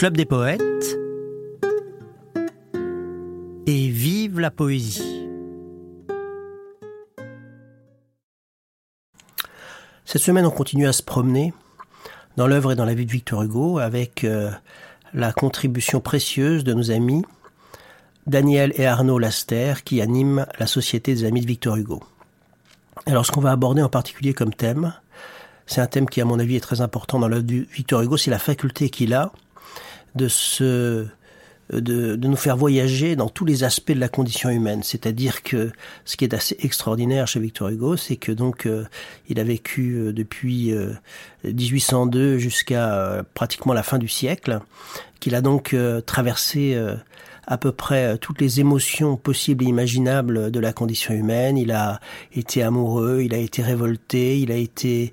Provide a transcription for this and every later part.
Club des poètes et vive la poésie. Cette semaine, on continue à se promener dans l'œuvre et dans la vie de Victor Hugo avec euh, la contribution précieuse de nos amis Daniel et Arnaud Laster qui animent la Société des Amis de Victor Hugo. Alors ce qu'on va aborder en particulier comme thème, c'est un thème qui à mon avis est très important dans l'œuvre de Victor Hugo, c'est la faculté qu'il a de se de, de, nous faire voyager dans tous les aspects de la condition humaine. C'est-à-dire que ce qui est assez extraordinaire chez Victor Hugo, c'est que donc euh, il a vécu euh, depuis 1802 euh, jusqu'à pratiquement la fin du siècle, qu'il a donc traversé à peu près toutes les émotions possibles et imaginables de la condition humaine. Il a été amoureux, il a été révolté, il a été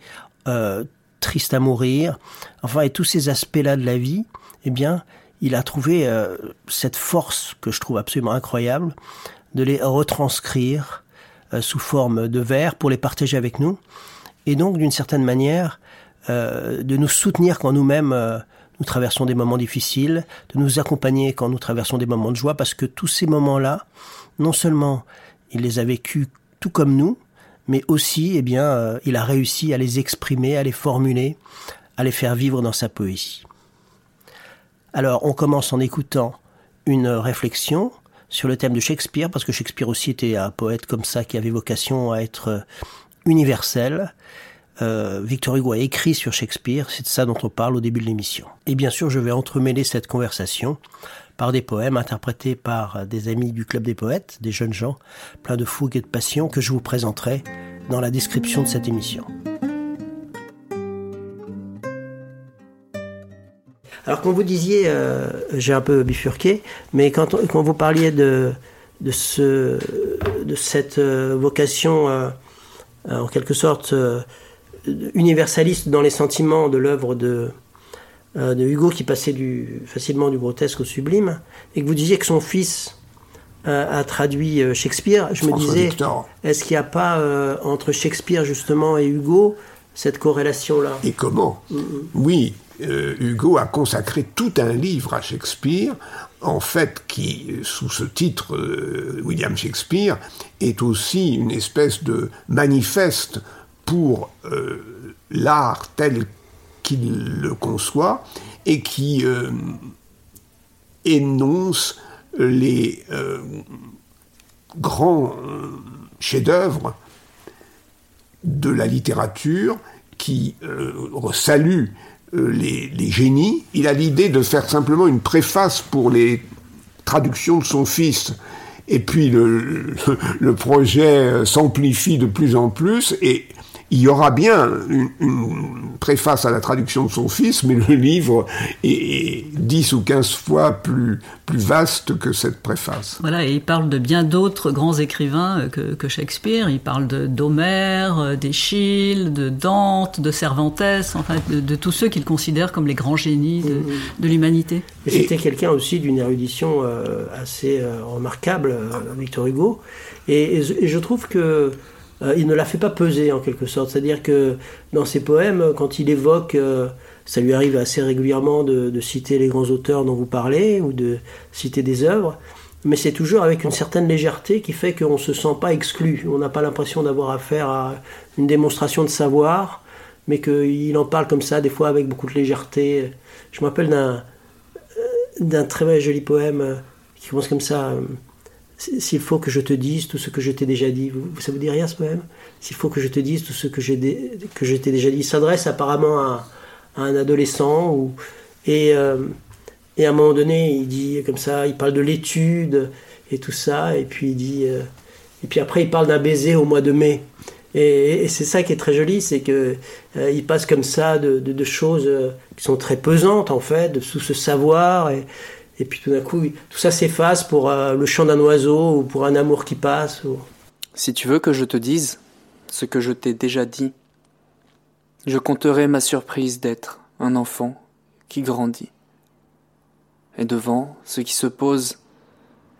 triste à mourir. Enfin, et tous ces aspects-là de la vie, eh bien, il a trouvé euh, cette force que je trouve absolument incroyable de les retranscrire euh, sous forme de vers pour les partager avec nous et donc d'une certaine manière euh, de nous soutenir quand nous-mêmes nous traversons des moments difficiles, de nous accompagner quand nous traversons des moments de joie parce que tous ces moments-là, non seulement il les a vécus tout comme nous, mais aussi, eh bien, il a réussi à les exprimer, à les formuler, à les faire vivre dans sa poésie. Alors, on commence en écoutant une réflexion sur le thème de Shakespeare, parce que Shakespeare aussi était un poète comme ça qui avait vocation à être euh, universel. Euh, Victor Hugo a écrit sur Shakespeare, c'est de ça dont on parle au début de l'émission. Et bien sûr, je vais entremêler cette conversation par des poèmes interprétés par des amis du Club des Poètes, des jeunes gens, pleins de fougue et de passion, que je vous présenterai dans la description de cette émission. Alors quand vous disiez, euh, j'ai un peu bifurqué, mais quand, quand vous parliez de, de, ce, de cette euh, vocation, euh, en quelque sorte, universaliste dans les sentiments de l'œuvre de, de Hugo qui passait du, facilement du grotesque au sublime, et que vous disiez que son fils a traduit Shakespeare, je me disais, est-ce qu'il n'y a pas entre Shakespeare justement et Hugo cette corrélation-là? Et comment? Oui, euh, Hugo a consacré tout un livre à Shakespeare, en fait, qui, sous ce titre, euh, William Shakespeare, est aussi une espèce de manifeste pour euh, l'art tel qu'il le conçoit et qui énonce les grands chefs-d'œuvre de la littérature qui salue euh, les, génies, il a l'idée de faire simplement une préface pour les traductions de son fils. Et puis le, le projet s'amplifie de plus en plus et il y aura bien une, préface à la traduction de son fils, mais le livre est, dix ou quinze fois plus, plus vaste que cette préface. Voilà, et il parle de bien d'autres grands écrivains euh, que, que Shakespeare. Il parle d'Homère, euh, d'Échille, de Dante, de Cervantes, enfin de, tous ceux qu'il considère comme les grands génies de, mmh. de l'humanité. C'était quelqu'un aussi d'une érudition euh, assez remarquable, Victor Hugo. et, je trouve que euh, il ne la fait pas peser en quelque sorte. C'est-à-dire que dans ses poèmes, quand il évoque, euh, ça lui arrive assez régulièrement de, citer les grands auteurs dont vous parlez ou de citer des œuvres, mais c'est toujours avec une certaine légèreté qui fait qu'on ne se sent pas exclu. On n'a pas l'impression d'avoir affaire à une démonstration de savoir, mais qu'il en parle comme ça, des fois avec beaucoup de légèreté. Je me rappelle d'un, d'un très joli poème qui commence comme ça s'il faut que je te dise tout ce que je t'ai déjà dit, ça vous dit rien ce poème? S'il faut que je te dise tout ce que, j'ai, que je t'ai déjà dit, s'adresse apparemment à, un adolescent et, euh, et à un moment donné il dit comme ça, il parle de l'étude et tout ça et puis il dit euh, et puis après il parle d'un baiser au mois de mai. Et, c'est ça qui est très joli, c'est que euh, il passe comme ça de, de, choses qui sont très pesantes en fait, de sous ce savoir et, et puis tout d'un coup, tout ça s'efface pour euh, le chant d'un oiseau ou pour un amour qui passe. Si tu veux que je te dise ce que je t'ai déjà dit, je compterai ma surprise d'être un enfant qui grandit. Et devant ce qui se pose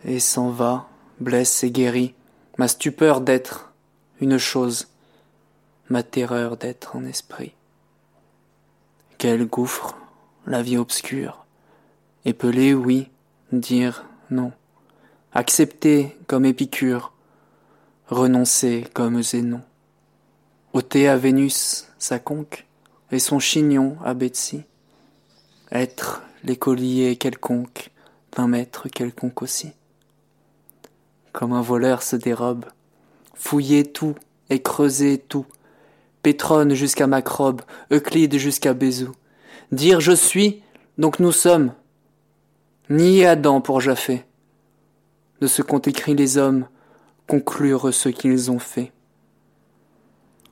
et s'en va, blesse et guérit, ma stupeur d'être une chose, ma terreur d'être un esprit. Quel gouffre, la vie obscure, Épeler, oui, dire non. Accepter comme Épicure, renoncer comme Zénon. ôter à Vénus sa conque et son chignon à Betsy. Être l'écolier quelconque d'un maître quelconque aussi. Comme un voleur se dérobe, fouiller tout et creuser tout, Pétrone jusqu'à Macrobe, Euclide jusqu'à Bézou, dire je suis, donc nous sommes, ni Adam pour Japhé, de ce qu'ont écrit les hommes, conclure ce qu'ils ont fait.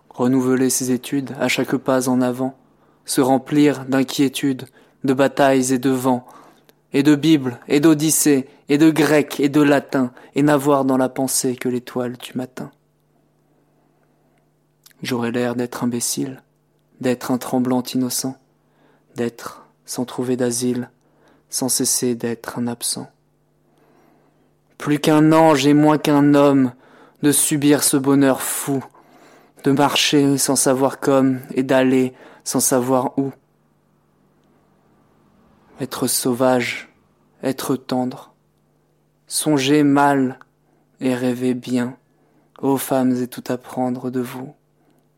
Renouveler ses études à chaque pas en avant, se remplir d'inquiétudes, de batailles et de vents, et de Bible, et d'Odyssée, et de grec, et de latin, et n'avoir dans la pensée que l'étoile du matin. J'aurais l'air d'être imbécile, d'être un tremblant innocent, d'être, sans trouver d'asile, sans cesser d'être un absent. Plus qu'un ange et moins qu'un homme, de subir ce bonheur fou, de marcher sans savoir comme et d'aller sans savoir où. Être sauvage, être tendre, songer mal et rêver bien, ô femmes et tout apprendre de vous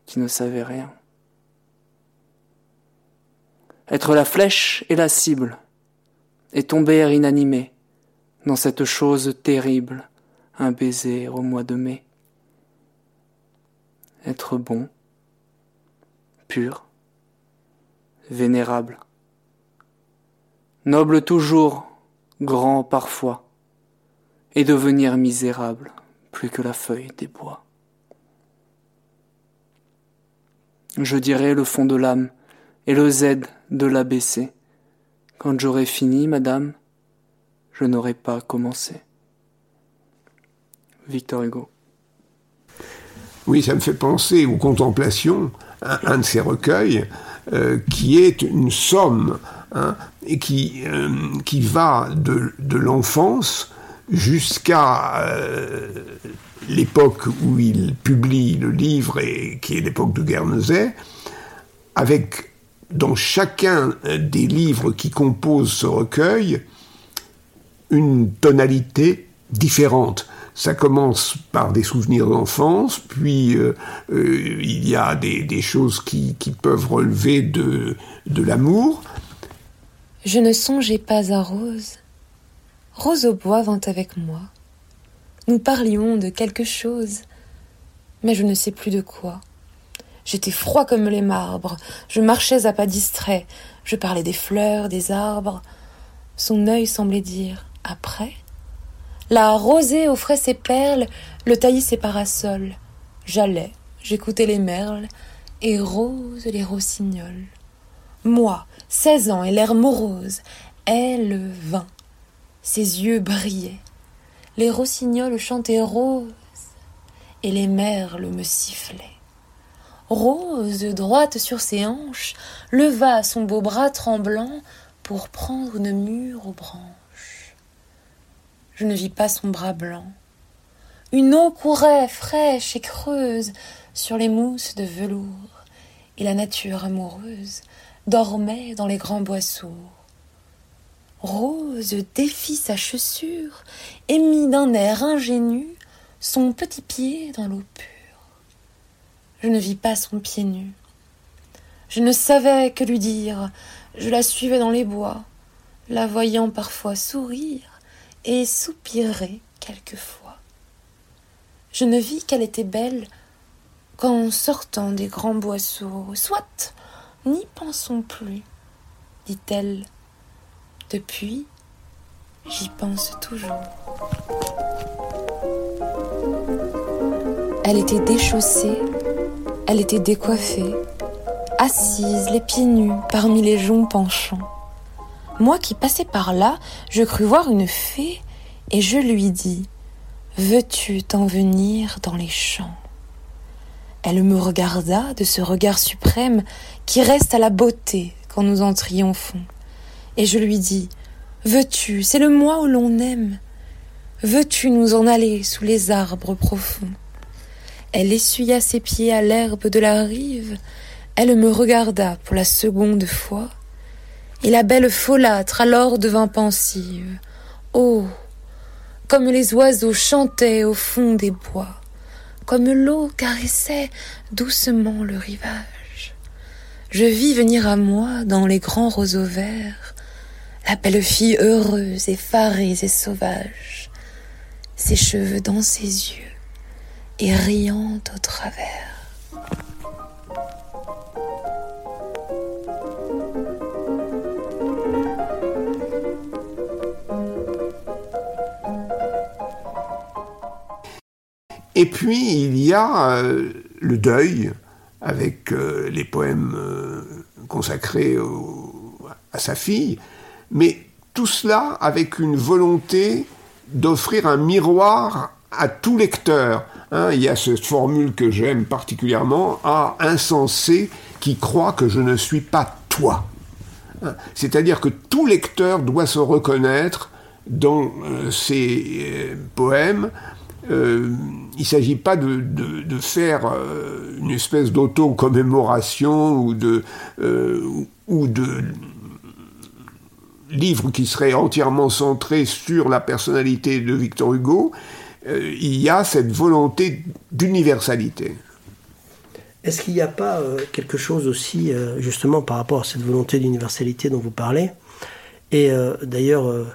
qui ne savez rien. Être la flèche et la cible, et tomber inanimé dans cette chose terrible, un baiser au mois de mai. Être bon, pur, vénérable, noble toujours, grand parfois, et devenir misérable plus que la feuille des bois. Je dirai le fond de l'âme et le Z de l'ABC. Quand j'aurai fini, madame, je n'aurai pas commencé. Victor Hugo. Oui, ça me fait penser aux contemplations, un de ces recueils, euh, qui est une somme, hein, et qui, euh, qui va de, de l'enfance jusqu'à euh, l'époque où il publie le livre, et qui est l'époque de Guernesey, avec dans chacun des livres qui composent ce recueil une tonalité différente. Ça commence par des souvenirs d'enfance, puis euh, euh, il y a des, choses qui, qui, peuvent relever de, de l'amour. Je ne songeais pas à Rose. Rose au bois vint avec moi. Nous parlions de quelque chose, mais je ne sais plus de quoi. J'étais froid comme les marbres, je marchais à pas distraits, je parlais des fleurs, des arbres. Son œil semblait dire Après? La rosée offrait ses perles, le taillis ses parasols. J'allais, j'écoutais les merles, et rose les rossignols. Moi, seize ans et l'air morose, elle vint. Ses yeux brillaient les rossignols chantaient rose, et les merles me sifflaient. Rose, droite sur ses hanches, leva son beau bras tremblant pour prendre une mûre aux branches. Je ne vis pas son bras blanc. Une eau courait fraîche et creuse sur les mousses de velours, et la nature amoureuse dormait dans les grands bois sourds. Rose défit sa chaussure et mit d'un air ingénu son petit pied dans l'eau pure. Je ne vis pas son pied nu. Je ne savais que lui dire. Je la suivais dans les bois, la voyant parfois sourire et soupirer quelquefois. Je ne vis qu'elle était belle qu'en sortant des grands bois sourds. Soit, n'y pensons plus, dit-elle depuis, j'y pense toujours. Elle était déchaussée, elle était décoiffée, assise, les pieds nus, parmi les joncs penchants. Moi qui passais par là, je crus voir une fée, et je lui dis Veux-tu t'en venir dans les champs? Elle me regarda de ce regard suprême qui reste à la beauté quand nous en triomphons. Et je lui dis Veux-tu, c'est le moi où l'on aime. Veux-tu nous en aller sous les arbres profonds? Elle essuya ses pieds à l'herbe de la rive, elle me regarda pour la seconde fois, et la belle folâtre alors devint pensive. Oh. Comme les oiseaux chantaient au fond des bois, comme l'eau caressait doucement le rivage. Je vis venir à moi dans les grands roseaux verts la belle fille heureuse, effarée et sauvage, ses cheveux dans ses yeux et riant au travers. Et puis il y a euh, le deuil avec euh, les poèmes euh, consacrés à sa fille, mais tout cela avec une volonté d'offrir un miroir à tout lecteur. Hein. il y a cette formule que j'aime particulièrement, à insensé qui croit que je ne suis pas toi. Hein. C'est-à-dire que tout lecteur doit se reconnaître dans euh, ces euh, poèmes. Euh, il ne s'agit pas de, faire une espèce d'auto-commémoration ou de livre qui serait entièrement centré sur la personnalité de Victor Hugo, euh, il y a cette volonté d'universalité. Est-ce qu'il n'y a pas euh, quelque chose aussi, euh, justement, par rapport à cette volonté d'universalité dont vous parlez Et d'ailleurs,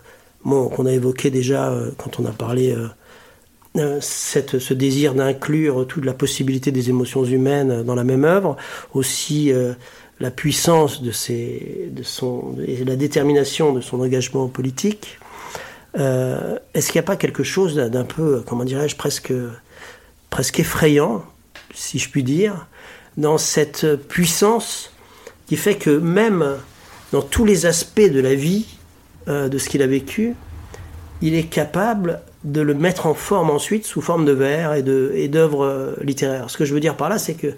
bon, qu'on a évoqué déjà quand on a parlé cette, ce désir d'inclure toute la possibilité des émotions humaines dans la même œuvre, aussi la puissance de, ses, de son, et la détermination de son engagement politique, euh, est-ce qu'il n'y a pas quelque chose d'un peu, comment dirais-je, presque, presque effrayant, si je puis dire, dans cette puissance qui fait que même dans tous les aspects de la vie, euh, de ce qu'il a vécu, il est capable de le mettre en forme ensuite sous forme de vers et d'œuvres euh, littéraires. Ce que je veux dire par là, c'est que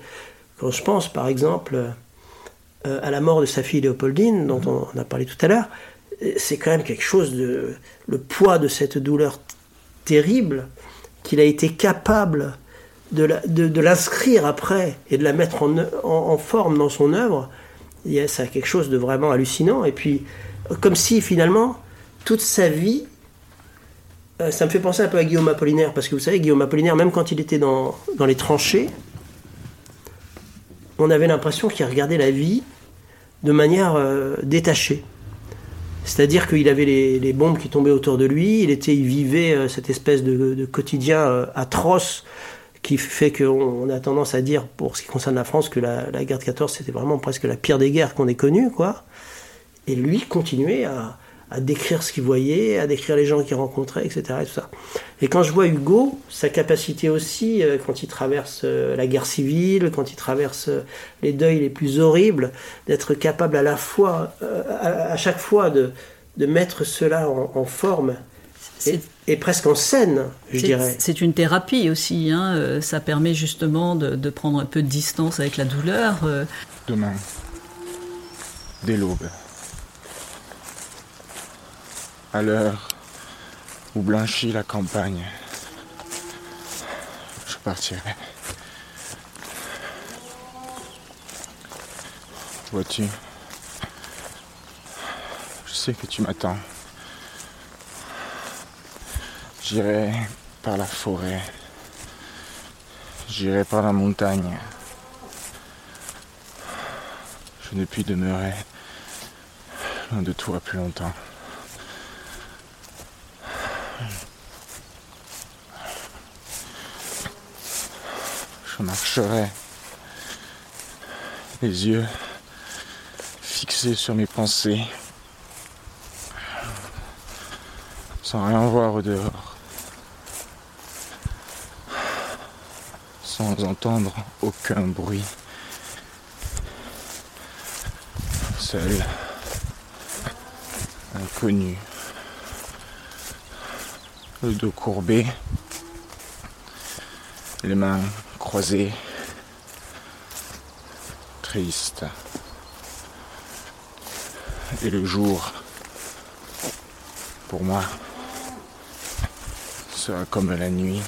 quand je pense, par exemple, à la mort de sa fille Léopoldine, dont on, a parlé tout à l'heure, c'est quand même quelque chose de. le poids de cette douleur terrible qu'il a été capable de, l'inscrire après et de la mettre en, forme dans son œuvre. Ça quelque chose de vraiment hallucinant. Et puis, comme si finalement, toute sa vie, euh, ça me fait penser un peu à Guillaume Apollinaire, parce que vous savez, Guillaume Apollinaire, même quand il était dans, dans les tranchées, on avait l'impression qu'il regardait la vie de manière euh, détachée. C'est-à-dire qu'il avait les, bombes qui tombaient autour de lui, il, était, vivait euh, cette espèce de, quotidien euh, atroce qui fait qu'on a tendance à dire, pour ce qui concerne la France, que la, la guerre de 14, c'était vraiment presque la pire des guerres qu'on ait connues, quoi. Et lui continuait à, à décrire ce qu'il voyait, à décrire les gens qu'il rencontrait, etc. Et, tout ça. et quand je vois Hugo, sa capacité aussi, euh, quand il traverse euh, la guerre civile, quand il traverse euh, les deuils les plus horribles, d'être capable à la fois, à, chaque fois, de, de mettre cela en, forme. Et, presque en scène, je dirais. C'est une thérapie aussi. Hein. Ça permet justement de, de, prendre un peu de distance avec la douleur. Demain, dès l'aube, à l'heure où blanchit la campagne, je partirai. Vois-tu, je sais que tu m'attends. J'irai par la forêt, j'irai par la montagne. Je ne puis demeurer loin de toi plus longtemps. Je marcherai, les yeux fixés sur mes pensées, sans rien voir au dehors, sans entendre aucun bruit, seul, inconnu, le dos courbé, les mains croisé, triste. Et le jour, pour moi, sera comme la nuit.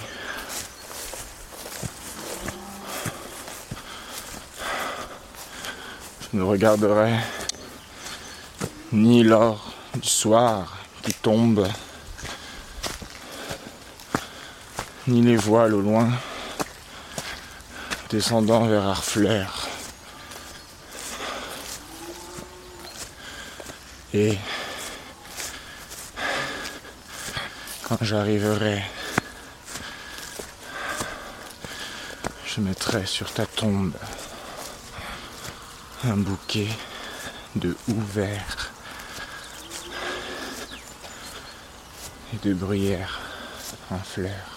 Je ne regarderai ni l'or du soir qui tombe, ni les voiles au loin descendant vers Harfleur. Et quand j'arriverai, je mettrai sur ta tombe un bouquet de ouvert et de bruyère en fleurs.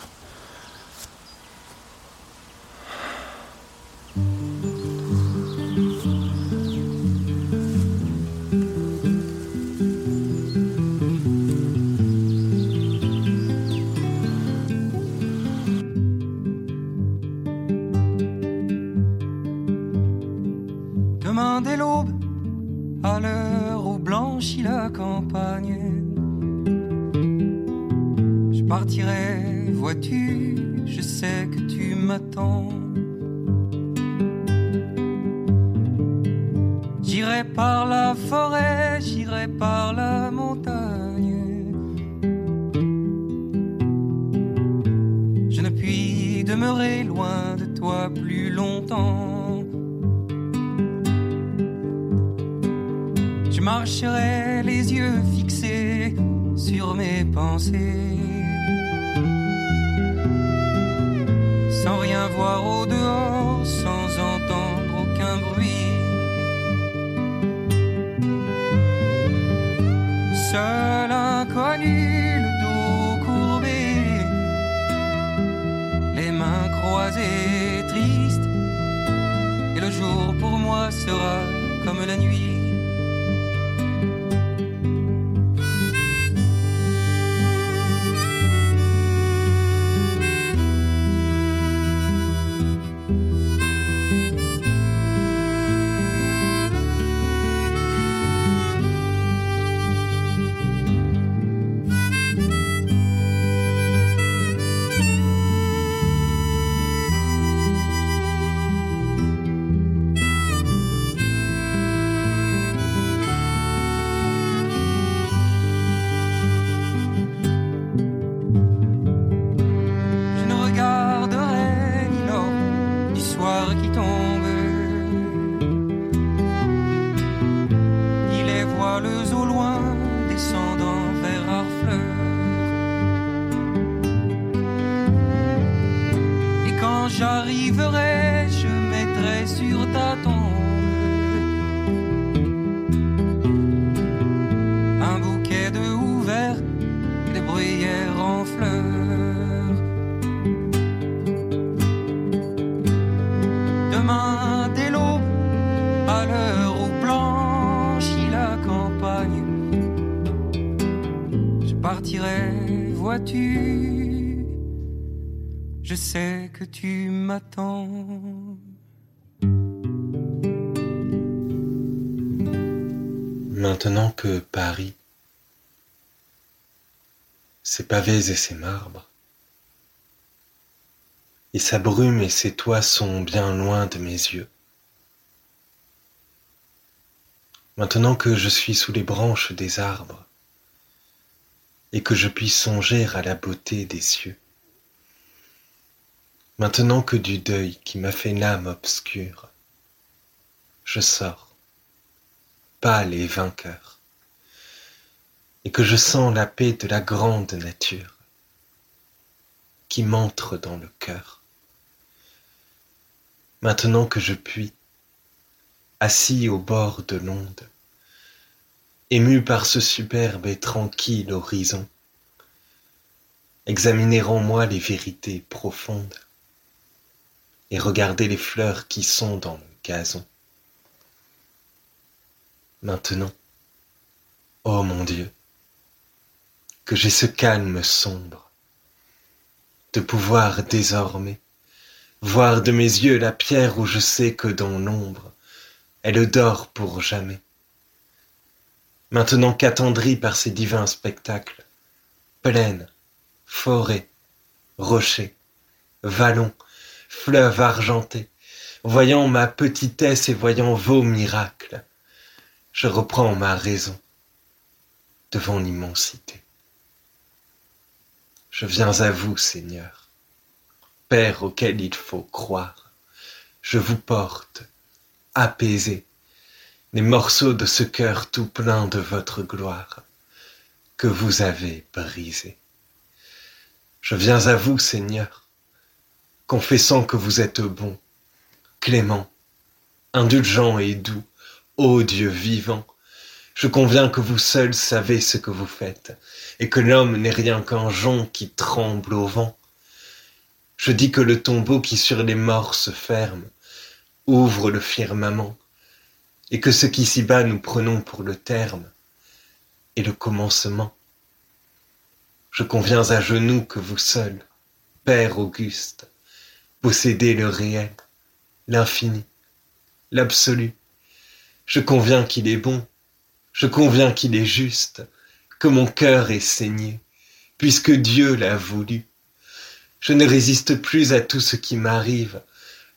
j'irai par la montagne. Je ne puis demeurer loin de toi plus longtemps. Je marcherai les yeux fixés sur mes pensées. Sans rien voir au dehors, seul inconnu, le dos courbé, les mains croisées, triste. Et le jour pour moi sera comme la nuit. Maintenant que Paris, ses pavés et ses marbres, et sa brume et ses toits sont bien loin de mes yeux. Maintenant que je suis sous les branches des arbres, et que je puis songer à la beauté des cieux. Maintenant que du deuil qui m'a fait l'âme obscure, je sors, pâle et vainqueur, et que je sens la paix de la grande nature qui m'entre dans le cœur. Maintenant que je puis, assis au bord de l'onde, ému par ce superbe et tranquille horizon, examiner en moi les vérités profondes et regarder les fleurs qui sont dans le gazon. Maintenant, ô mon Dieu, que j'ai ce calme sombre, de pouvoir désormais voir de mes yeux la pierre où je sais que dans l'ombre elle dort pour jamais. Maintenant qu'attendrie par ces divins spectacles, plaine, forêt, rocher, vallon, fleuve argenté, voyant ma petitesse et voyant vos miracles, je reprends ma raison devant l'immensité. Je viens à vous, Seigneur, Père auquel il faut croire. Je vous porte, apaisé, les morceaux de ce cœur tout plein de votre gloire que vous avez brisé. Je viens à vous, Seigneur, confessant que vous êtes bon, clément, indulgent et doux, ô Dieu vivant. Je conviens que vous seul savez ce que vous faites, et que l'homme n'est rien qu'un jonc qui tremble au vent. Je dis que le tombeau qui sur les morts se ferme, ouvre le firmament, et que ce qu'ici-bas nous prenons pour le terme est le commencement. Je conviens à genoux que vous seul, Père auguste, possédez le réel, l'infini, l'absolu. Je conviens qu'il est bon, je conviens qu'il est juste, que mon cœur est saigné, puisque Dieu l'a voulu. Je ne résiste plus à tout ce qui m'arrive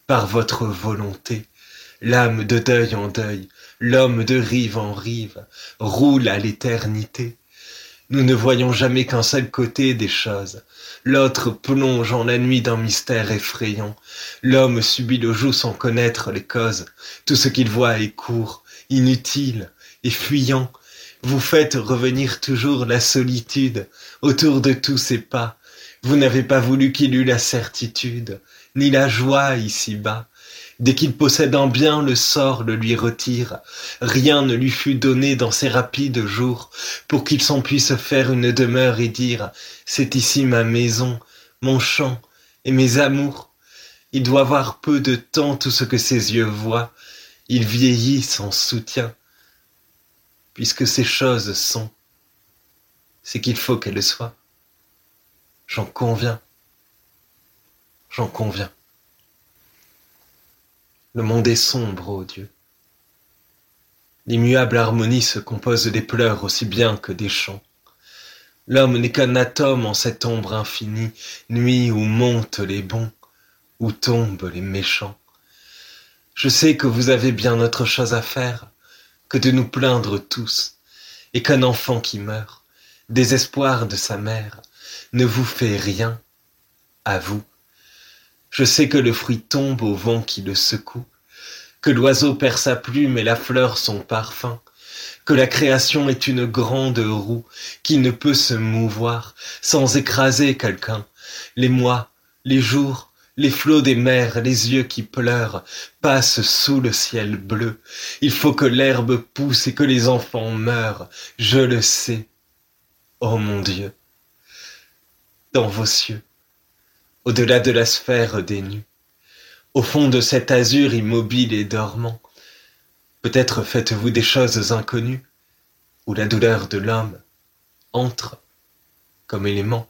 par votre volonté. L'âme de deuil en deuil, l'homme de rive en rive, roule à l'éternité. Nous ne voyons jamais qu'un seul côté des choses. L'autre plonge en la nuit d'un mystère effrayant. L'homme subit le joug sans connaître les causes. Tout ce qu'il voit est court, inutile et fuyant. Vous faites revenir toujours la solitude autour de tous ses pas. Vous n'avez pas voulu qu'il eût la certitude, ni la joie ici-bas. Dès qu'il possède un bien, le sort le lui retire. Rien ne lui fut donné dans ces rapides jours pour qu'il s'en puisse faire une demeure et dire C'est ici ma maison, mon champ et mes amours. Il doit voir peu de temps tout ce que ses yeux voient. Il vieillit sans soutien. Puisque ces choses sont, c'est qu'il faut qu'elles soient. J'en conviens. J'en conviens. Le monde est sombre, ô Dieu. L'immuable harmonie se compose des pleurs aussi bien que des chants. L'homme n'est qu'un atome en cette ombre infinie, nuit où montent les bons, où tombent les méchants. Je sais que vous avez bien autre chose à faire que de nous plaindre tous, et qu'un enfant qui meurt, désespoir de sa mère, ne vous fait rien, à vous, je sais que le fruit tombe au vent qui le secoue, que l'oiseau perd sa plume et la fleur son parfum, que la création est une grande roue qui ne peut se mouvoir sans écraser quelqu'un. Les mois, les jours, les flots des mers, les yeux qui pleurent, passent sous le ciel bleu. Il faut que l'herbe pousse et que les enfants meurent, je le sais. Ô mon Dieu, dans vos cieux, au-delà de la sphère des nues, au fond de cet azur immobile et dormant. Peut-être faites-vous des choses inconnues, où la douleur de l'homme entre comme élément.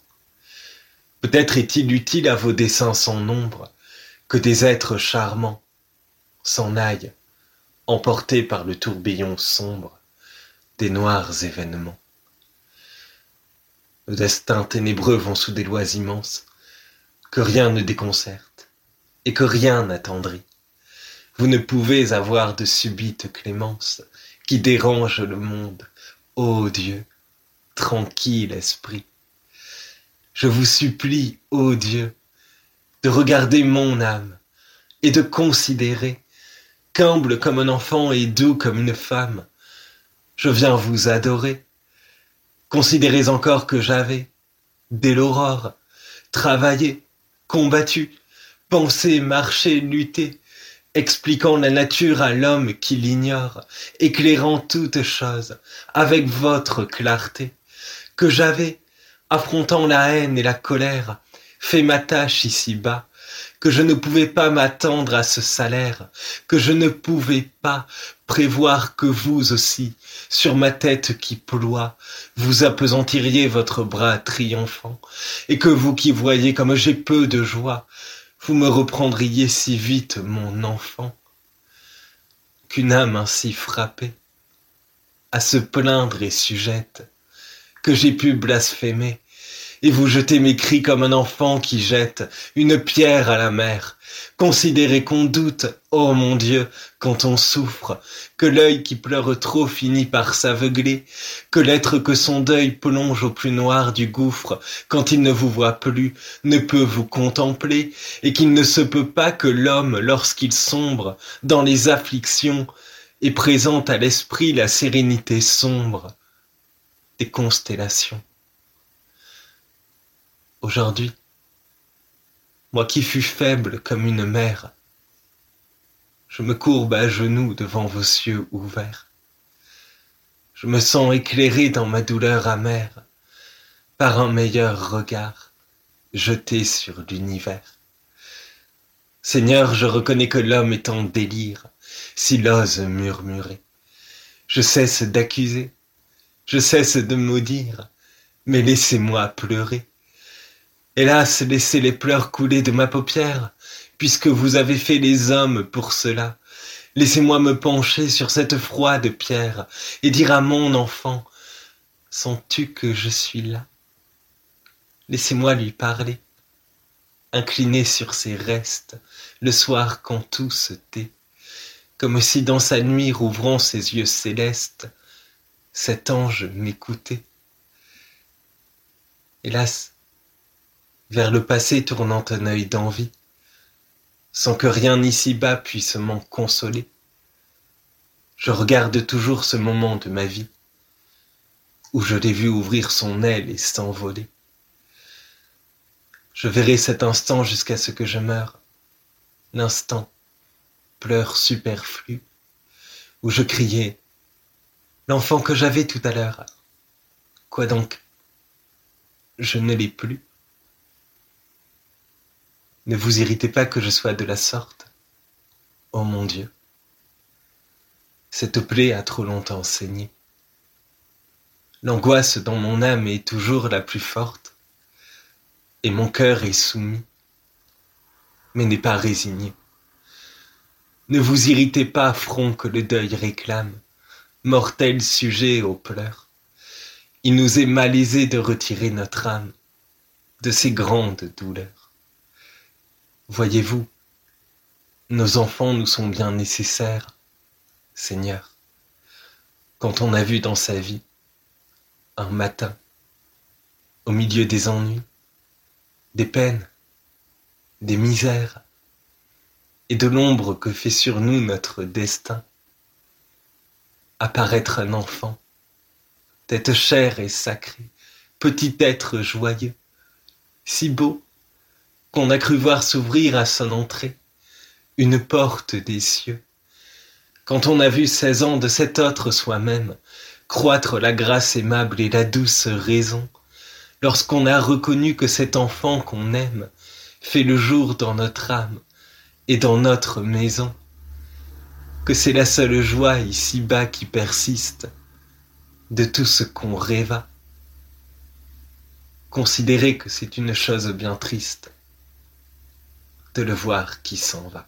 Peut-être est-il utile à vos desseins sans nombre que des êtres charmants s'en aillent, emportés par le tourbillon sombre des noirs événements. Le destin ténébreux vont sous des lois immenses, que rien ne déconcerte et que rien n'attendrit. Vous ne pouvez avoir de subite clémence qui dérange le monde. Ô Dieu, tranquille esprit, je vous supplie, ô Dieu, de regarder mon âme et de considérer qu'humble comme un enfant et doux comme une femme, je viens vous adorer. Considérez encore que j'avais, dès l'aurore, travaillé combattu, pensé, marché, lutté, expliquant la nature à l'homme qui l'ignore, éclairant toutes choses avec votre clarté, que j'avais, affrontant la haine et la colère, fait ma tâche ici-bas, que je ne pouvais pas m'attendre à ce salaire, que je ne pouvais pas prévoir que vous aussi, sur ma tête qui ploie, vous appesantiriez votre bras triomphant, et que vous qui voyez comme j'ai peu de joie, vous me reprendriez si vite mon enfant, qu'une âme ainsi frappée, à se plaindre et sujette, que j'ai pu blasphémer, et vous jetez mes cris comme un enfant qui jette une pierre à la mer. Considérez qu'on doute, oh mon Dieu, quand on souffre, que l'œil qui pleure trop finit par s'aveugler, que l'être que son deuil plonge au plus noir du gouffre, quand il ne vous voit plus, ne peut vous contempler, et qu'il ne se peut pas que l'homme, lorsqu'il sombre dans les afflictions, et présente à l'esprit la sérénité sombre des constellations. Aujourd'hui, moi qui fus faible comme une mère, je me courbe à genoux devant vos cieux ouverts. Je me sens éclairé dans ma douleur amère par un meilleur regard jeté sur l'univers. Seigneur, je reconnais que l'homme est en délire s'il ose murmurer. Je cesse d'accuser, je cesse de maudire, mais laissez-moi pleurer. Hélas, laissez les pleurs couler de ma paupière, puisque vous avez fait les hommes pour cela. Laissez-moi me pencher sur cette froide pierre et dire à mon enfant, sens-tu que je suis là? Laissez-moi lui parler, incliné sur ses restes, le soir quand tout se tait, comme si dans sa nuit rouvrant ses yeux célestes, cet ange m'écoutait. Hélas, vers le passé tournant un œil d'envie, sans que rien ici-bas puisse m'en consoler. Je regarde toujours ce moment de ma vie, où je l'ai vu ouvrir son aile et s'envoler. Je verrai cet instant jusqu'à ce que je meure, l'instant, pleurs superflu, où je criais, l'enfant que j'avais tout à l'heure, quoi donc, je ne l'ai plus. Ne vous irritez pas que je sois de la sorte. Oh mon Dieu. Cette plaie a trop longtemps saigné. L'angoisse dans mon âme est toujours la plus forte, et mon cœur est soumis, mais n'est pas résigné. Ne vous irritez pas, front que le deuil réclame, mortel sujet aux pleurs. Il nous est malaisé de retirer notre âme de ces grandes douleurs. Voyez-vous, nos enfants nous sont bien nécessaires, Seigneur. Quand on a vu dans sa vie, un matin, au milieu des ennuis, des peines, des misères, et de l'ombre que fait sur nous notre destin, apparaître un enfant, tête chère et sacrée, petit être joyeux, si beau qu'on a cru voir s'ouvrir à son entrée une porte des cieux. Quand on a vu seize ans de cet autre soi-même croître la grâce aimable et la douce raison, lorsqu'on a reconnu que cet enfant qu'on aime fait le jour dans notre âme et dans notre maison, que c'est la seule joie ici-bas qui persiste de tout ce qu'on rêva. Considérez que c'est une chose bien triste de le voir qui s'en va.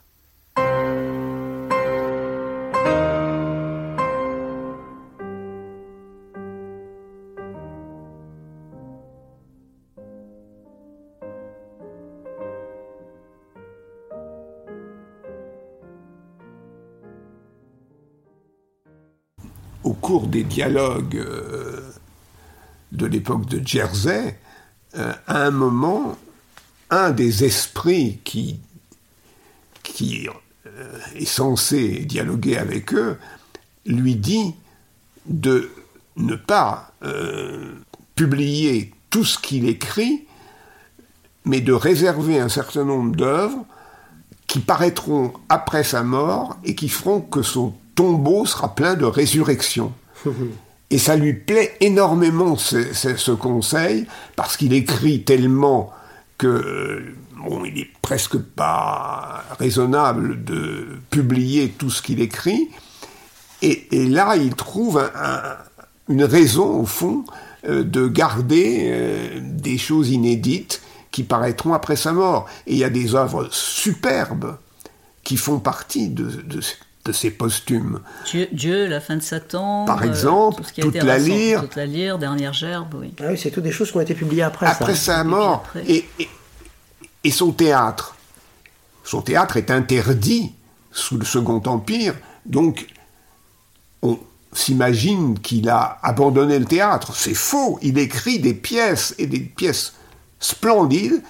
Au cours des dialogues euh, de l'époque de Jersey, euh, à un moment, un des esprits qui, qui euh, est censé dialoguer avec eux lui dit de ne pas euh, publier tout ce qu'il écrit, mais de réserver un certain nombre d'œuvres qui paraîtront après sa mort et qui feront que son tombeau sera plein de résurrection. Et ça lui plaît énormément ce, ce conseil, parce qu'il écrit tellement que bon, il est presque pas raisonnable de publier tout ce qu'il écrit. Et, là, il trouve une raison, au fond, euh, de garder euh, des choses inédites qui paraîtront après sa mort. Et il y a des œuvres superbes qui font partie de, de ses posthumes. Dieu, la fin de Satan. Par exemple, toute la lyre. Toute la lyre, dernière gerbe, oui. Ah oui, c'est toutes des choses qui ont été publiées après. Après sa mort. Et, et, son théâtre. Son théâtre est interdit sous le Second Empire, donc on s'imagine qu'il a abandonné le théâtre. C'est faux. Il écrit des pièces et des pièces splendides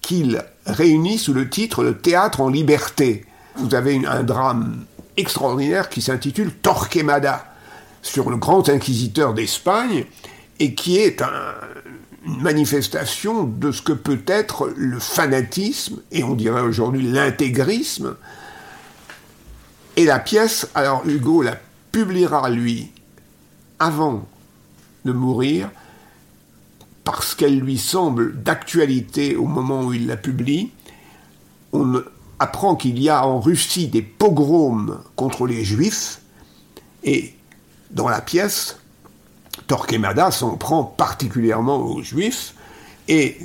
qu'il réunit sous le titre Le théâtre en liberté vous avez un drame extraordinaire qui s'intitule Torquemada, sur le grand inquisiteur d'Espagne, et qui est une manifestation de ce que peut être le fanatisme, et on dirait aujourd'hui l'intégrisme. Et la pièce, alors Hugo la publiera, lui, avant de mourir, parce qu'elle lui semble d'actualité au moment où il la publie. On, apprend qu'il y a en Russie des pogroms contre les juifs, et dans la pièce, Torquemada s'en prend particulièrement aux juifs, et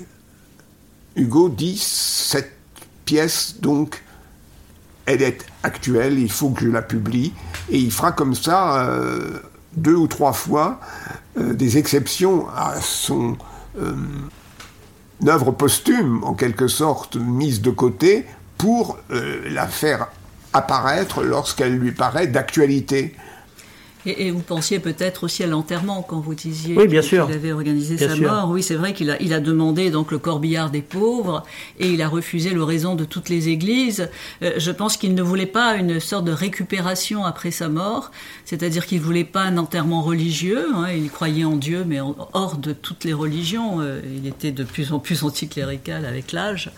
Hugo dit cette pièce, donc, elle est actuelle, il faut que je la publie, et il fera comme ça euh, deux ou trois fois euh, des exceptions à son euh, œuvre posthume, en quelque sorte mise de côté, pour euh, la faire apparaître lorsqu'elle lui paraît d'actualité. Et, vous pensiez peut-être aussi à l'enterrement quand vous disiez oui, bien sûr. qu'il avait organisé sa mort. Oui, c'est vrai qu'il a, il a demandé donc le corbillard des pauvres et il a refusé l'oraison de toutes les églises. Euh, je pense qu'il ne voulait pas une sorte de récupération après sa mort, c'est-à-dire qu'il voulait pas un enterrement religieux. Hein. il croyait en Dieu, mais hors de toutes les religions. Euh, il était de plus en plus anticlérical avec l'âge.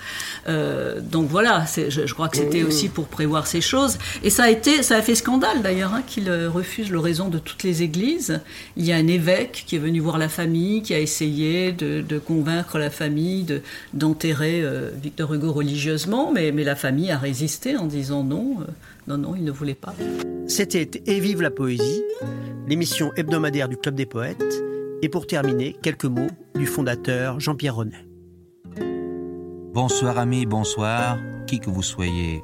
Euh, donc voilà, je, je, crois que c'était aussi pour prévoir ces choses. Et ça a été, ça a fait scandale d'ailleurs hein, qu'il refuse l'oraison de toutes les églises. Il y a un évêque qui est venu voir la famille, qui a essayé de, convaincre la famille d'enterrer euh, Victor Hugo religieusement, mais, mais, la famille a résisté en disant non, euh, non, non, il ne voulait pas. C'était Et vive la poésie, l'émission hebdomadaire du Club des poètes. Et pour terminer, quelques mots du fondateur Jean-Pierre Renet. Bonsoir amis, bonsoir, qui que vous soyez,